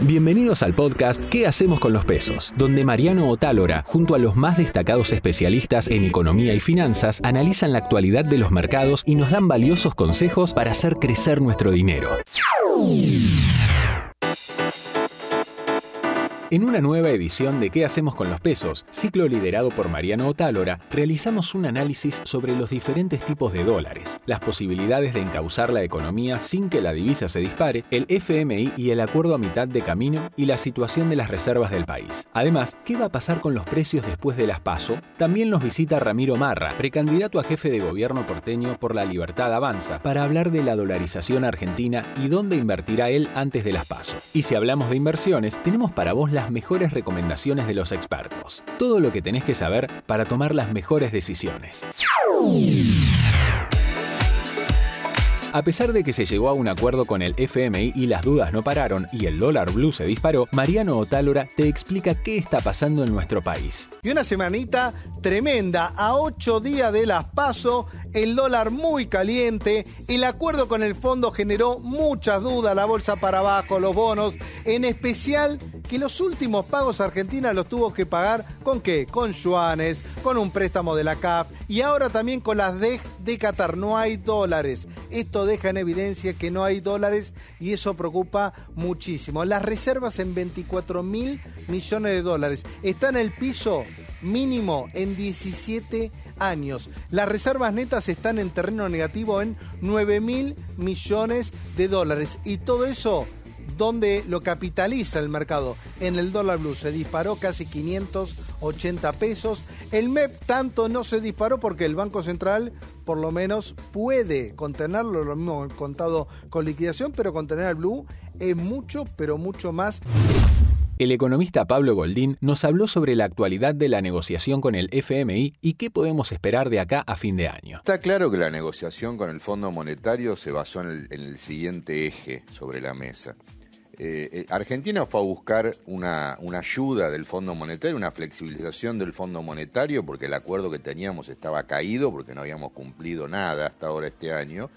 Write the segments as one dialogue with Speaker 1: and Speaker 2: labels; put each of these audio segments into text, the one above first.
Speaker 1: Bienvenidos al podcast ¿Qué hacemos con los pesos? Donde Mariano Otálora, junto a los más destacados especialistas en economía y finanzas, analizan la actualidad de los mercados y nos dan valiosos consejos para hacer crecer nuestro dinero. En una nueva edición de ¿Qué hacemos con los pesos? Ciclo liderado por Mariano Otálora, realizamos un análisis sobre los diferentes tipos de dólares, las posibilidades de encauzar la economía sin que la divisa se dispare, el FMI y el acuerdo a mitad de camino y la situación de las reservas del país. Además, ¿qué va a pasar con los precios después de las PASO? También nos visita Ramiro Marra, precandidato a jefe de gobierno porteño por la Libertad Avanza, para hablar de la dolarización argentina y dónde invertirá él antes de las PASO. Y si hablamos de inversiones, tenemos para vos la las mejores recomendaciones de los expertos. Todo lo que tenés que saber para tomar las mejores decisiones. A pesar de que se llegó a un acuerdo con el FMI y las dudas no pararon y el dólar blue se disparó, Mariano Otálora te explica qué está pasando en nuestro país.
Speaker 2: Y una semanita tremenda, a ocho días de las paso, el dólar muy caliente, el acuerdo con el fondo generó muchas dudas, la bolsa para abajo, los bonos, en especial que los últimos pagos Argentina los tuvo que pagar con qué? Con yuanes, con un préstamo de la CAF y ahora también con las DEG de Qatar. No hay dólares. Esto deja en evidencia que no hay dólares y eso preocupa muchísimo. Las reservas en 24 mil millones de dólares. Está en el piso mínimo en 17 años. Las reservas netas están en terreno negativo en 9 mil millones de dólares. Y todo eso donde lo capitaliza el mercado. En el dólar blue se disparó casi 580 pesos. El MEP tanto no se disparó porque el Banco Central por lo menos puede contenerlo, lo mismo contado con liquidación, pero contener al blue es mucho, pero mucho más.
Speaker 1: El economista Pablo Goldín nos habló sobre la actualidad de la negociación con el FMI y qué podemos esperar de acá a fin de año.
Speaker 3: Está claro que la negociación con el Fondo Monetario se basó en el, en el siguiente eje sobre la mesa. Eh, eh, Argentina fue a buscar una, ayuda del Fondo Monetario, una flexibilización del Fondo Monetario, porque el acuerdo que teníamos estaba caído, porque no habíamos cumplido nada hasta ahora este año,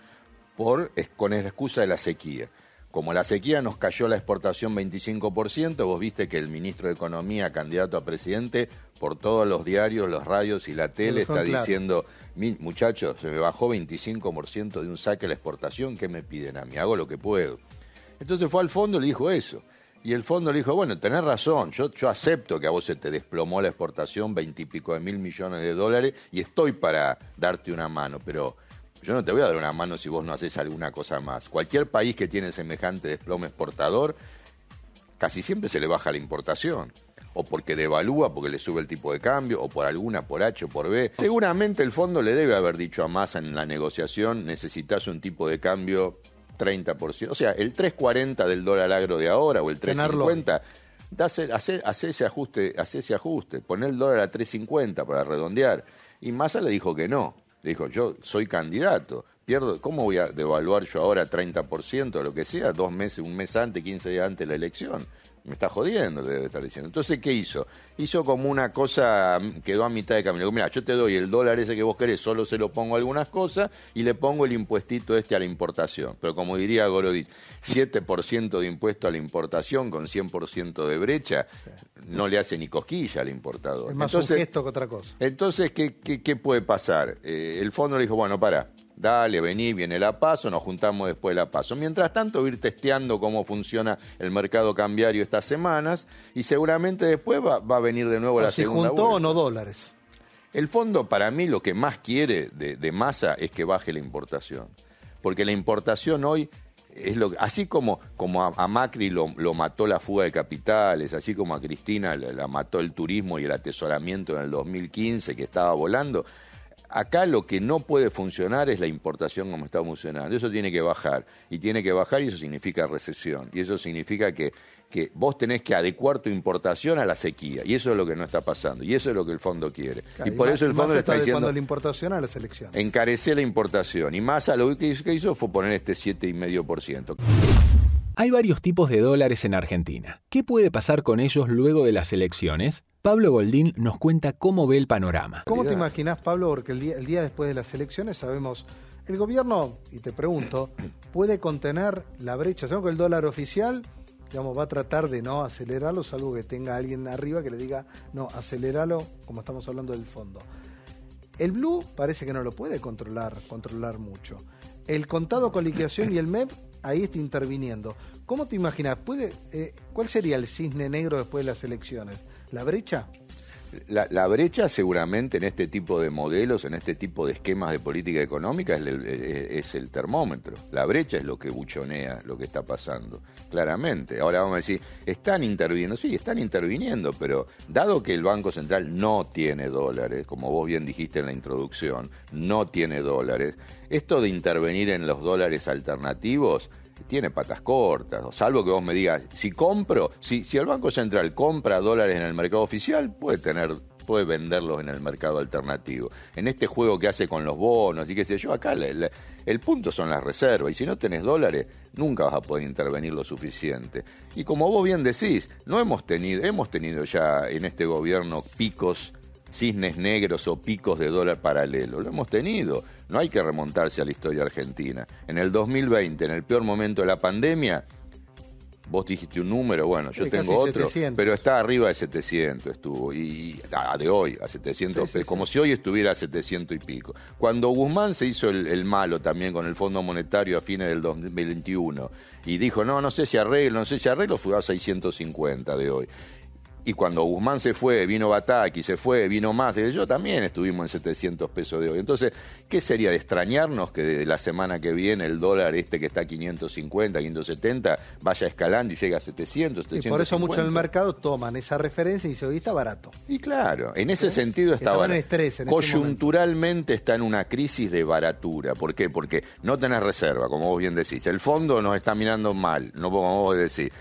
Speaker 3: por, con la excusa de la sequía. Como la sequía nos cayó la exportación 25%, vos viste que el ministro de Economía, candidato a presidente, por todos los diarios, los radios y la tele, está diciendo, muchachos, se me bajó 25% de un saque a la exportación, ¿qué me piden a mí? Hago lo que puedo. Entonces fue al fondo y le dijo eso. Y el fondo le dijo, bueno, tenés razón, yo, yo acepto que a vos se te desplomó la exportación veintipico de mil millones de dólares y estoy para darte una mano, pero yo no te voy a dar una mano si vos no haces alguna cosa más. Cualquier país que tiene semejante desplome exportador, casi siempre se le baja la importación. O porque devalúa, porque le sube el tipo de cambio, o por alguna, por H o por B. Seguramente el fondo le debe haber dicho a Massa en la negociación, necesitas un tipo de cambio 30%. O sea, el 3.40 del dólar agro de ahora o el 3.50, hace, hace, ese ajuste, hace ese ajuste, poner el dólar a 3.50 para redondear. Y Massa le dijo que no. Le dijo, yo soy candidato. Pierdo, ¿Cómo voy a devaluar yo ahora 30% o lo que sea, dos meses, un mes antes, 15 días antes de la elección? Me está jodiendo, debe estar diciendo. Entonces, ¿qué hizo? Hizo como una cosa, quedó a mitad de camino. Mira, yo te doy el dólar ese que vos querés, solo se lo pongo a algunas cosas y le pongo el impuestito este a la importación. Pero como diría Gorodit, 7% de impuesto a la importación con 100% de brecha no le hace ni cosquilla al importador.
Speaker 2: Es más entonces, un gesto que otra cosa.
Speaker 3: Entonces, ¿qué, qué, puede pasar? Eh, el fondo le dijo, bueno, para, Dale, vení, viene la paso, nos juntamos después de la paso. Mientras tanto, ir testeando cómo funciona el mercado cambiario estas semanas y seguramente después va, a venir de nuevo la
Speaker 2: si
Speaker 3: segunda
Speaker 2: juntó o no dólares.
Speaker 3: El fondo, para mí, lo que más quiere de, masa es que baje la importación. Porque la importación hoy es lo así como, como a, Macri lo, mató la fuga de capitales, así como a Cristina la mató el turismo y el atesoramiento en el 2015 que estaba volando, Acá lo que no puede funcionar es la importación como está funcionando. Eso tiene que bajar. Y tiene que bajar y eso significa recesión. Y eso significa que, que vos tenés que adecuar tu importación a la sequía. Y eso es lo que no está pasando. Y eso es lo que el fondo quiere. y por eso el fondo le está diciendo...
Speaker 2: la importación a la selección.
Speaker 3: Encarecer la importación. Y más a lo que hizo fue poner este 7,5%.
Speaker 1: Hay varios tipos de dólares en Argentina. ¿Qué puede pasar con ellos luego de las elecciones? Pablo Goldín nos cuenta cómo ve el panorama.
Speaker 2: ¿Cómo te imaginas, Pablo? Porque el día, el día después de las elecciones sabemos, el gobierno, y te pregunto, puede contener la brecha. Sabemos que el dólar oficial digamos, va a tratar de no acelerarlo, salvo que tenga alguien arriba que le diga, no, aceleralo, como estamos hablando del fondo. El Blue parece que no lo puede controlar, controlar mucho. El contado con liquidación y el MEP ahí está interviniendo. ¿Cómo te imaginas? ¿Puede, eh, ¿Cuál sería el cisne negro después de las elecciones? ¿La brecha?
Speaker 3: La, brecha seguramente en este tipo de modelos, en este tipo de esquemas de política económica es el, termómetro. La brecha es lo que buchonea lo que está pasando, claramente. Ahora vamos a decir, están interviniendo, sí, están interviniendo, pero dado que el Banco Central no tiene dólares, como vos bien dijiste en la introducción, no tiene dólares, esto de intervenir en los dólares alternativos tiene patas cortas, salvo que vos me digas, si compro, si, si el Banco Central compra dólares en el mercado oficial, puede tener puede venderlos en el mercado alternativo. En este juego que hace con los bonos y qué sé yo, acá el punto son las reservas y si no tenés dólares nunca vas a poder intervenir lo suficiente. Y como vos bien decís, no hemos tenido hemos tenido ya en este gobierno picos cisnes negros o picos de dólar paralelo. Lo hemos tenido. No hay que remontarse a la historia argentina. En el 2020, en el peor momento de la pandemia, vos dijiste un número, bueno, yo tengo otro, pero está arriba de 700 estuvo, y a, de hoy, a 700 como si hoy estuviera a 700 y pico. Cuando Guzmán se hizo el, el, malo también con el Fondo Monetario a fines del 2021 y dijo, no, no sé si arreglo, no sé si arreglo, fue a 650 de hoy. Y cuando Guzmán se fue, vino Bataki, se fue, vino más, yo también estuvimos en 700 pesos de hoy. Entonces, ¿qué sería de extrañarnos que de la semana que viene el dólar este que está a 550, 570, vaya escalando y llegue a 700,
Speaker 2: Y por eso muchos en el mercado toman esa referencia y dicen, hoy está barato.
Speaker 3: Y claro, en ese sentido está barato. Estrés en Coyunturalmente está en una crisis de baratura. ¿Por qué? Porque no tenés reserva, como vos bien decís. El fondo nos está mirando mal, no como vos decís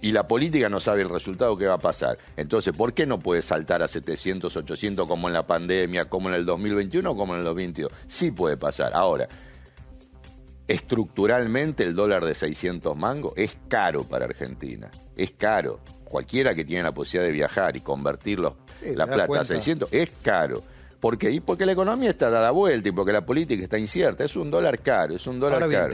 Speaker 3: y la política no sabe el resultado que va a pasar. Entonces, ¿por qué no puede saltar a 700, 800 como en la pandemia, como en el 2021, como en el 2022? Sí puede pasar. Ahora, estructuralmente el dólar de 600 mangos es caro para Argentina. Es caro. Cualquiera que tiene la posibilidad de viajar y convertirlo la plata a 600 es caro. ¿Por qué? Y porque la economía está dada vuelta y porque la política está incierta. Es un dólar caro, es un dólar caro.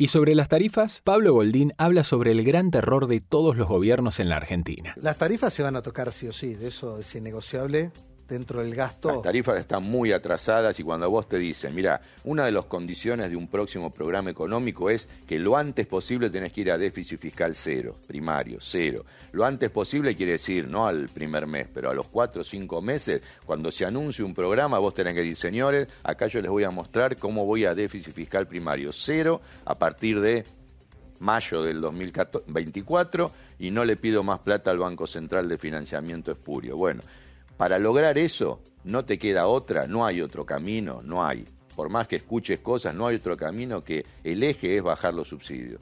Speaker 1: Y sobre las tarifas, Pablo Goldín habla sobre el gran terror de todos los gobiernos en la Argentina.
Speaker 2: Las tarifas se van a tocar sí o sí, de eso es innegociable dentro del gasto.
Speaker 3: Las tarifas están muy atrasadas y cuando vos te dicen, mira, una de las condiciones de un próximo programa económico es que lo antes posible tenés que ir a déficit fiscal cero, primario, cero. Lo antes posible quiere decir, no al primer mes, pero a los cuatro o cinco meses, cuando se anuncie un programa, vos tenés que decir, señores, acá yo les voy a mostrar cómo voy a déficit fiscal primario cero a partir de mayo del 2024 y no le pido más plata al Banco Central de Financiamiento Espurio. Bueno, para lograr eso, no te queda otra, no hay otro camino, no hay. Por más que escuches cosas, no hay otro camino que el eje es bajar los subsidios.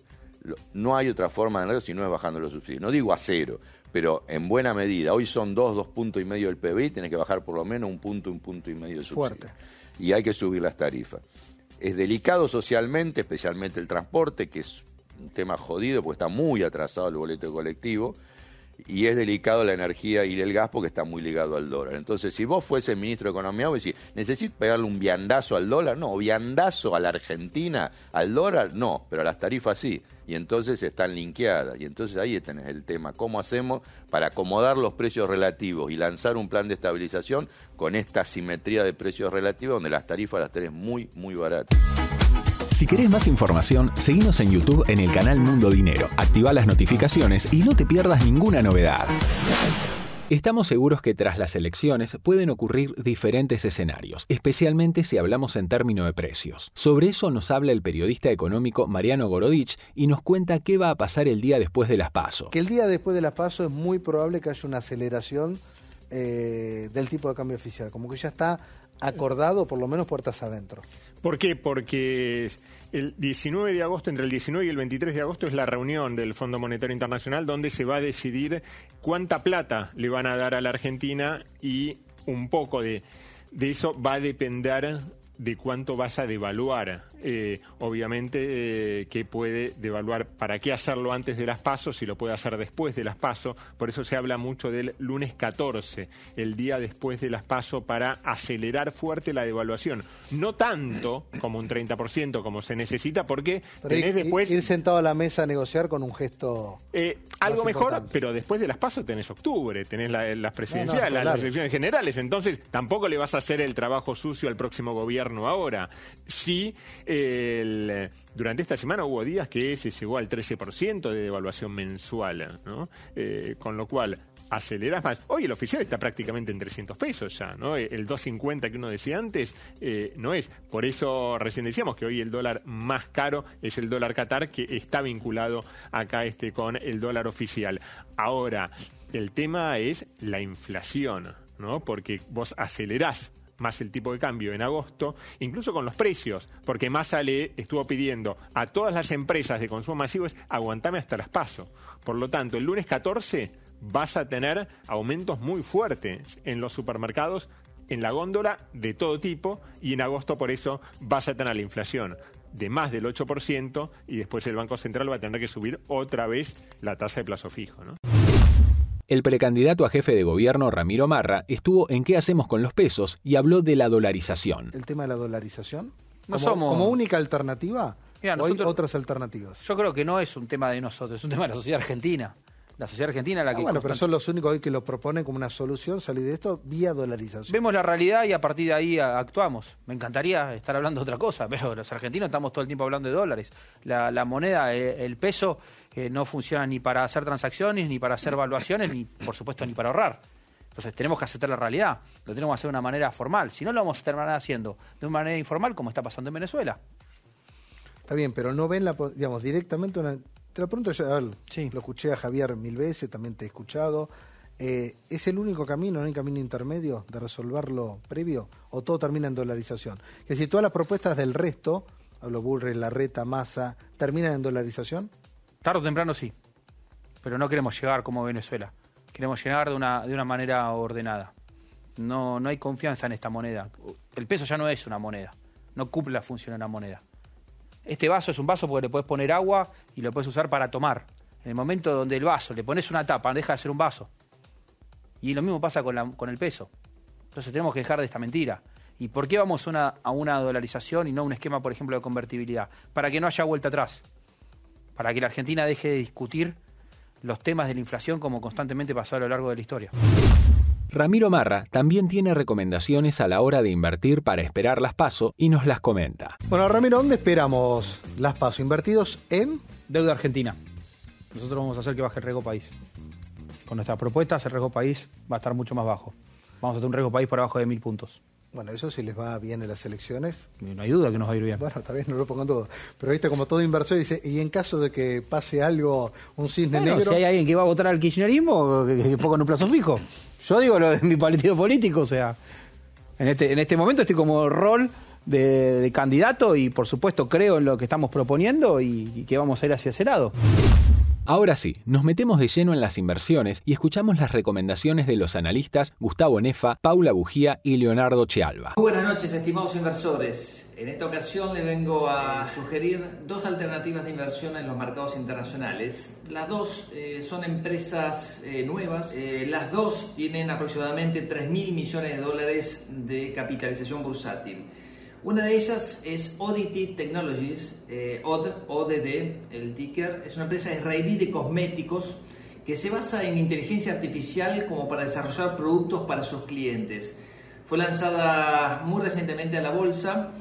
Speaker 3: No hay otra forma de hacerlo si no es bajando los subsidios. No digo a cero, pero en buena medida. Hoy son dos, dos puntos y medio del PBI, tienes que bajar por lo menos un punto, un punto y medio de subsidio. Fuerte. Y hay que subir las tarifas. Es delicado socialmente, especialmente el transporte, que es un tema jodido porque está muy atrasado el boleto colectivo y es delicado la energía y el gas porque está muy ligado al dólar. Entonces, si vos fuese ministro de Economía, vos decís, ¿necesito pegarle un viandazo al dólar? No, viandazo a la Argentina, al dólar, no, pero a las tarifas sí. Y entonces están linkeadas. Y entonces ahí tenés el tema, ¿cómo hacemos para acomodar los precios relativos y lanzar un plan de estabilización con esta simetría de precios relativos donde las tarifas las tenés muy, muy baratas?
Speaker 1: Si querés más información, seguinos en YouTube en el canal Mundo Dinero, activa las notificaciones y no te pierdas ninguna novedad. Estamos seguros que tras las elecciones pueden ocurrir diferentes escenarios, especialmente si hablamos en términos de precios. Sobre eso nos habla el periodista económico Mariano Gorodich y nos cuenta qué va a pasar el día después de las PASO.
Speaker 2: Que el día después de las PASO es muy probable que haya una aceleración eh, del tipo de cambio oficial, como que ya está acordado, por lo menos puertas adentro.
Speaker 4: ¿Por qué? Porque el 19 de agosto, entre el 19 y el 23 de agosto, es la reunión del Fondo Monetario Internacional donde se va a decidir cuánta plata le van a dar a la Argentina y un poco de, de eso va a depender de cuánto vas a devaluar eh, obviamente, eh, que puede devaluar. ¿Para qué hacerlo antes de las pasos si lo puede hacer después de las pasos? Por eso se habla mucho del lunes 14, el día después de las pasos, para acelerar fuerte la devaluación. No tanto como un 30%, como se necesita, porque tenés después...
Speaker 2: Ir sentado a la mesa a negociar con un gesto...
Speaker 4: Eh, algo mejor, pero después de las pasos tenés octubre, tenés las presidenciales, las elecciones generales, entonces tampoco le vas a hacer el trabajo sucio al próximo gobierno ahora. Sí, durante esta semana hubo días que se llegó al 13% de devaluación mensual, ¿no? Eh, con lo cual aceleras más. Hoy el oficial está prácticamente en 300 pesos ya, ¿no? El 250 que uno decía antes eh, no es. Por eso recién decíamos que hoy el dólar más caro es el dólar Qatar, que está vinculado acá este con el dólar oficial. Ahora, el tema es la inflación, ¿no? Porque vos acelerás más el tipo de cambio en agosto, incluso con los precios, porque Massa le estuvo pidiendo a todas las empresas de consumo masivo es aguantame hasta las paso. Por lo tanto, el lunes 14 vas a tener aumentos muy fuertes en los supermercados, en la góndola de todo tipo, y en agosto por eso vas a tener la inflación de más del 8% y después el Banco Central va a tener que subir otra vez la tasa de plazo fijo. ¿no?
Speaker 1: El precandidato a jefe de gobierno Ramiro Marra estuvo en qué hacemos con los pesos y habló de la dolarización.
Speaker 2: ¿El tema de la dolarización? ¿Como, única alternativa? ¿O hay otras alternativas?
Speaker 5: Yo creo que no es un tema de nosotros, es un tema de la sociedad argentina la sociedad argentina la ah, que...
Speaker 2: bueno, pero son los únicos hoy que lo proponen como una solución, salir de esto vía dolarización.
Speaker 5: Vemos la realidad y a partir de ahí actuamos. Me encantaría estar hablando de otra cosa, pero los argentinos estamos todo el tiempo hablando de dólares. La, moneda, eh, el peso, eh, no funciona ni para hacer transacciones, ni para hacer evaluaciones, ni por supuesto ni para ahorrar. Entonces tenemos que aceptar la realidad, lo tenemos que hacer de una manera formal. Si no, lo vamos a terminar haciendo de una manera informal, como está pasando en Venezuela.
Speaker 2: Está bien, pero no ven, la, digamos, directamente una te lo pregunto, yo, lo escuché a Javier mil veces, también te he escuchado. Eh, ¿Es el único camino, no hay camino intermedio de resolverlo previo? ¿O todo termina en dolarización? Que si todas las propuestas del resto, hablo Bullrich, Larreta, Massa, terminan en dolarización?
Speaker 5: Tarde o temprano sí, pero no queremos llegar como Venezuela. Queremos llegar de una, de una manera ordenada. No, no hay confianza en esta moneda. El peso ya no es una moneda, no cumple la función de una moneda. Este vaso es un vaso porque le puedes poner agua y lo puedes usar para tomar. En el momento donde el vaso le pones una tapa, deja de ser un vaso. Y lo mismo pasa con, el peso. Entonces tenemos que dejar de esta mentira. ¿Y por qué vamos a una dolarización y no a un esquema, por ejemplo, de convertibilidad? Para que no haya vuelta atrás. Para que la Argentina deje de discutir los temas de la inflación como constantemente pasó a lo largo de la historia.
Speaker 1: Ramiro Marra también tiene recomendaciones a la hora de invertir para esperar las paso y nos las comenta.
Speaker 2: Bueno, Ramiro, ¿dónde esperamos las paso? ¿Invertidos en?
Speaker 5: Deuda argentina. Nosotros vamos a hacer que baje el riesgo país. Con nuestras propuestas, el riesgo país va a estar mucho más bajo. Vamos a tener un riesgo país por abajo de mil puntos.
Speaker 2: Bueno, eso si les va bien en las elecciones.
Speaker 5: No hay duda que nos va a ir bien.
Speaker 2: Bueno, está bien, no lo pongan todo. Pero viste, como todo inversor, dice, y en caso de que pase algo, un cisne negro.
Speaker 5: Si hay alguien que va a votar al kirchnerismo, que ponga un plazo fijo. Yo digo lo de mi partido político, o sea, en este, en este momento estoy como rol de, candidato y por supuesto creo en lo que estamos proponiendo y, y que vamos a ir hacia ese lado.
Speaker 1: Ahora sí, nos metemos de lleno en las inversiones y escuchamos las recomendaciones de los analistas Gustavo Nefa, Paula Bujía y Leonardo Chealba.
Speaker 6: Muy buenas noches, estimados inversores. En esta ocasión les vengo a sugerir dos alternativas de inversión en los mercados internacionales. Las dos eh, son empresas eh, nuevas. Eh, las dos tienen aproximadamente 3 mil millones de dólares de capitalización bursátil. Una de ellas es Oddity Technologies, eh, ODD, el ticker. Es una empresa israelí de cosméticos que se basa en inteligencia artificial como para desarrollar productos para sus clientes. Fue lanzada muy recientemente a la bolsa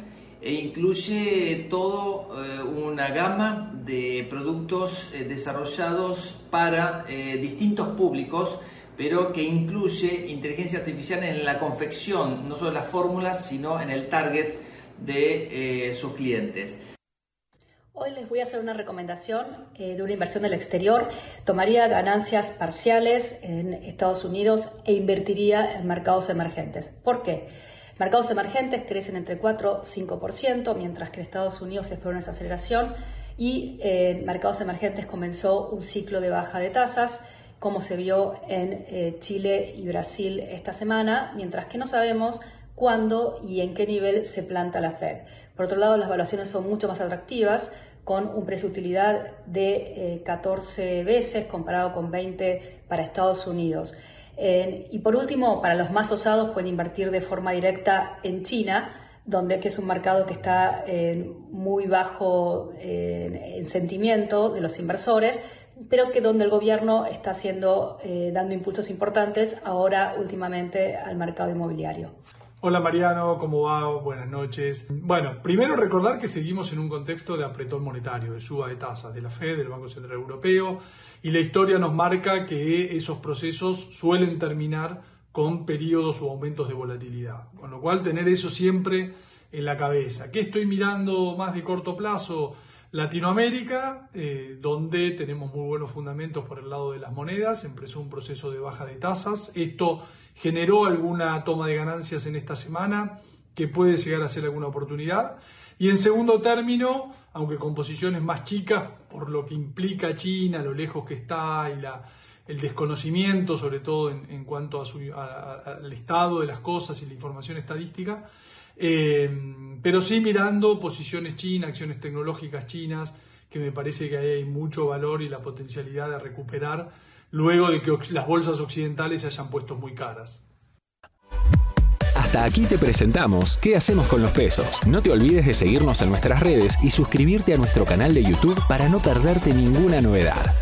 Speaker 6: e incluye toda eh, una gama de productos eh, desarrollados para eh, distintos públicos pero que incluye inteligencia artificial en la confección, no solo las fórmulas, sino en el target de sus clientes.
Speaker 7: Hoy les voy a hacer una recomendación de una inversión del exterior. Tomaría ganancias parciales en Estados Unidos e invertiría en mercados emergentes. ¿Por qué? Mercados emergentes crecen entre 4 y 5%, mientras que en Estados Unidos se espera una desaceleración y en mercados emergentes comenzó un ciclo de baja de tasas como se vio en eh, Chile y Brasil esta semana, mientras que no sabemos cuándo y en qué nivel se planta la Fed. Por otro lado, las evaluaciones son mucho más atractivas, con un precio utilidad de 14 eh, veces comparado con 20 para Estados Unidos. Y por último, para los más osados pueden invertir de forma directa en China, donde es un mercado que está muy bajo en sentimiento de los inversores, pero que donde el gobierno está haciendo, eh, dando impulsos importantes ahora últimamente al mercado inmobiliario.
Speaker 8: Hola Mariano, ¿cómo va? Buenas noches. Bueno, primero recordar que seguimos en un contexto de apretón monetario, de suba de tasas de la Fed, del Banco Central Europeo, y la historia nos marca que esos procesos suelen terminar con periodos o aumentos de volatilidad. Con lo cual, tener eso siempre en la cabeza. ¿Qué estoy mirando más de corto plazo? Latinoamérica, eh, donde tenemos muy buenos fundamentos por el lado de las monedas, empezó un proceso de baja de tasas. Esto generó alguna toma de ganancias en esta semana que puede llegar a ser alguna oportunidad. Y en segundo término, aunque con posiciones más chicas, por lo que implica China, lo lejos que está y la, el desconocimiento, sobre todo en, cuanto al estado de las cosas y la información estadística, eh, pero sí mirando posiciones chinas, acciones tecnológicas chinas, que me parece que hay mucho valor y la potencialidad de recuperar luego de que las bolsas occidentales se hayan puesto muy caras.
Speaker 1: Hasta aquí te presentamos qué hacemos con los pesos. No te olvides de seguirnos en nuestras redes y suscribirte a nuestro canal de YouTube para no perderte ninguna novedad.